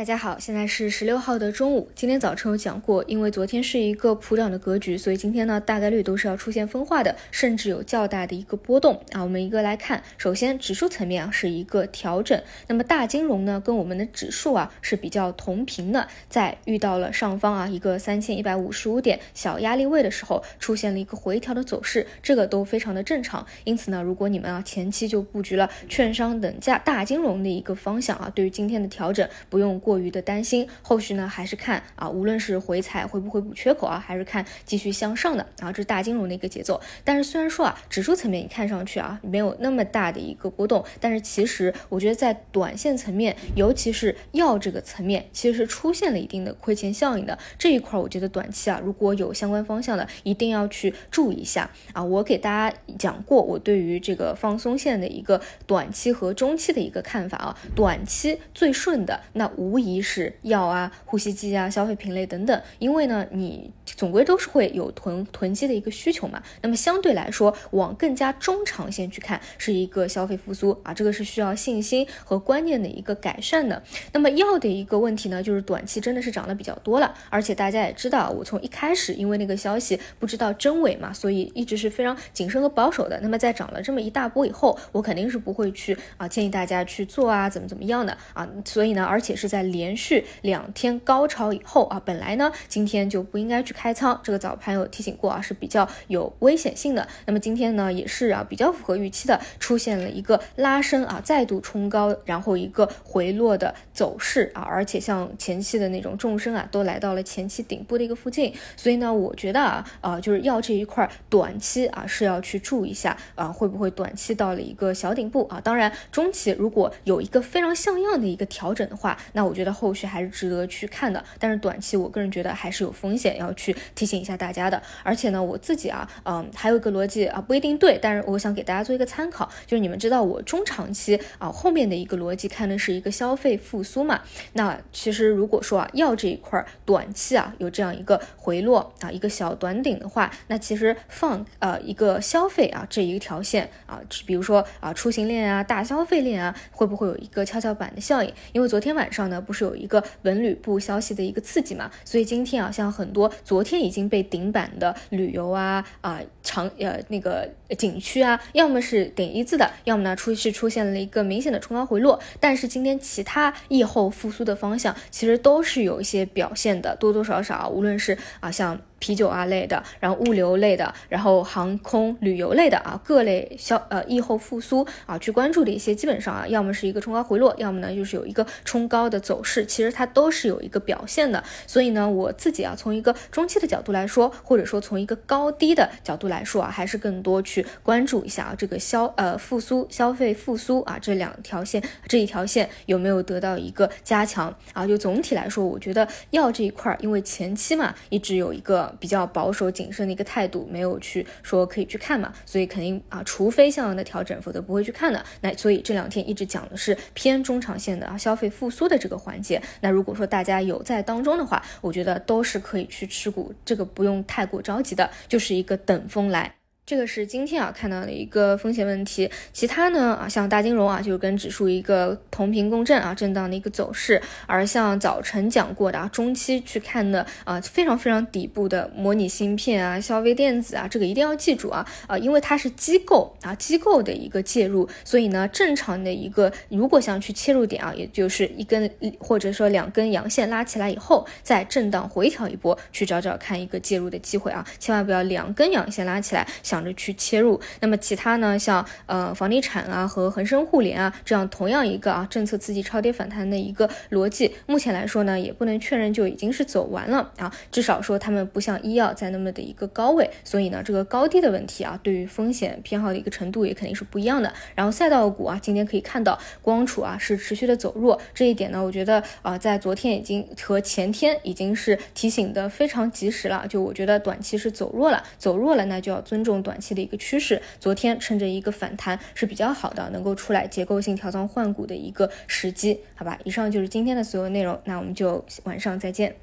大家好，现在是十六号的中午。今天早晨有讲过，因为昨天是一个普涨的格局，所以今天呢大概率都是要出现分化的，甚至有较大的一个波动啊。我们一个来看，首先指数层面啊是一个调整，那么大金融呢跟我们的指数啊是比较同频的，在遇到了上方啊一个三千一百五十五点小压力位的时候，出现了一个回调的走势，这个都非常的正常。因此呢，如果你们啊前期就布局了券商等价大金融的一个方向啊，对于今天的调整不用过。过于的担心，后续呢还是看啊，无论是回踩会不会补缺口啊，还是看继续向上的啊，这是大金融的一个节奏。但是虽然说啊，指数层面你看上去啊没有那么大的一个波动，但是其实我觉得在短线层面，尤其是药这个层面，其实是出现了一定的亏钱效应的这一块，我觉得短期啊如果有相关方向的，一定要去注意一下啊。我给大家讲过我对于这个放松线的一个短期和中期的一个看法啊，短期最顺的那无。无疑是药啊、呼吸机啊、消费品类等等，因为呢，你总归都是会有囤囤积的一个需求嘛。那么相对来说，往更加中长线去看，是一个消费复苏啊，这个是需要信心和观念的一个改善的。那么药的一个问题呢，就是短期真的是涨得比较多了，而且大家也知道，我从一开始因为那个消息不知道真伪嘛，所以一直是非常谨慎和保守的。那么在涨了这么一大波以后，我肯定是不会去啊建议大家去做啊，怎么怎么样的啊。所以呢，而且是在。连续两天高潮以后啊，本来呢今天就不应该去开仓，这个早盘有提醒过啊，是比较有危险性的。那么今天呢也是啊比较符合预期的，出现了一个拉升啊，再度冲高，然后一个回落的走势啊，而且像前期的那种纵深啊，都来到了前期顶部的一个附近。所以呢，我觉得啊啊就是要这一块短期啊是要去注意一下啊，会不会短期到了一个小顶部啊？当然中期如果有一个非常像样的一个调整的话，那我我。觉得后续还是值得去看的，但是短期我个人觉得还是有风险，要去提醒一下大家的。而且呢，我自己啊，嗯，还有一个逻辑啊，不一定对，但是我想给大家做一个参考，就是你们知道我中长期啊后面的一个逻辑看的是一个消费复苏嘛。那其实如果说啊药这一块短期啊有这样一个回落啊一个小短顶的话，那其实放呃一个消费啊这一条线啊，比如说啊出行链啊大消费链啊，会不会有一个跷跷板的效应？因为昨天晚上呢。不是有一个文旅部消息的一个刺激嘛？所以今天啊，像很多昨天已经被顶板的旅游啊啊长呃那个景区啊，要么是顶一字的，要么呢出是出现了一个明显的冲高回落。但是今天其他疫后复苏的方向，其实都是有一些表现的，多多少少，无论是啊像。啤酒啊类的，然后物流类的，然后航空旅游类的啊，各类消呃疫后复苏啊，去关注的一些，基本上啊，要么是一个冲高回落，要么呢就是有一个冲高的走势，其实它都是有一个表现的。所以呢，我自己啊，从一个中期的角度来说，或者说从一个高低的角度来说啊，还是更多去关注一下啊，这个消呃复苏消费复苏啊这两条线这一条线有没有得到一个加强啊？就总体来说，我觉得药这一块，因为前期嘛一直有一个。比较保守谨慎的一个态度，没有去说可以去看嘛，所以肯定啊，除非像样的调整，否则不会去看的。那所以这两天一直讲的是偏中长线的啊，消费复苏的这个环节。那如果说大家有在当中的话，我觉得都是可以去持股，这个不用太过着急的，就是一个等风来。这个是今天啊看到的一个风险问题，其他呢啊像大金融啊就是跟指数一个同频共振啊震荡的一个走势，而像早晨讲过的啊中期去看的啊非常非常底部的模拟芯片啊消费电子啊这个一定要记住啊啊因为它是机构啊机构的一个介入，所以呢正常的一个如果想去切入点啊也就是一根或者说两根阳线拉起来以后再震荡回调一波去找找看一个介入的机会啊。千万不要两根阳线拉起来想。着去切入，那么其他呢？像呃房地产啊和恒生互联啊这样同样一个啊政策刺激超跌反弹的一个逻辑，目前来说呢也不能确认就已经是走完了啊，至少说他们不像医药在那么的一个高位，所以呢这个高低的问题啊对于风险偏好的一个程度也肯定是不一样的。然后赛道股啊今天可以看到光储啊是持续的走弱，这一点呢我觉得啊在昨天已经和前天已经是提醒的非常及时了，就我觉得短期是走弱了，走弱了那就要尊重短。期的一个趋势，昨天趁着一个反弹是比较好的，能够出来结构性调仓换股的一个时机，好吧？以上就是今天的所有内容，那我们就晚上再见。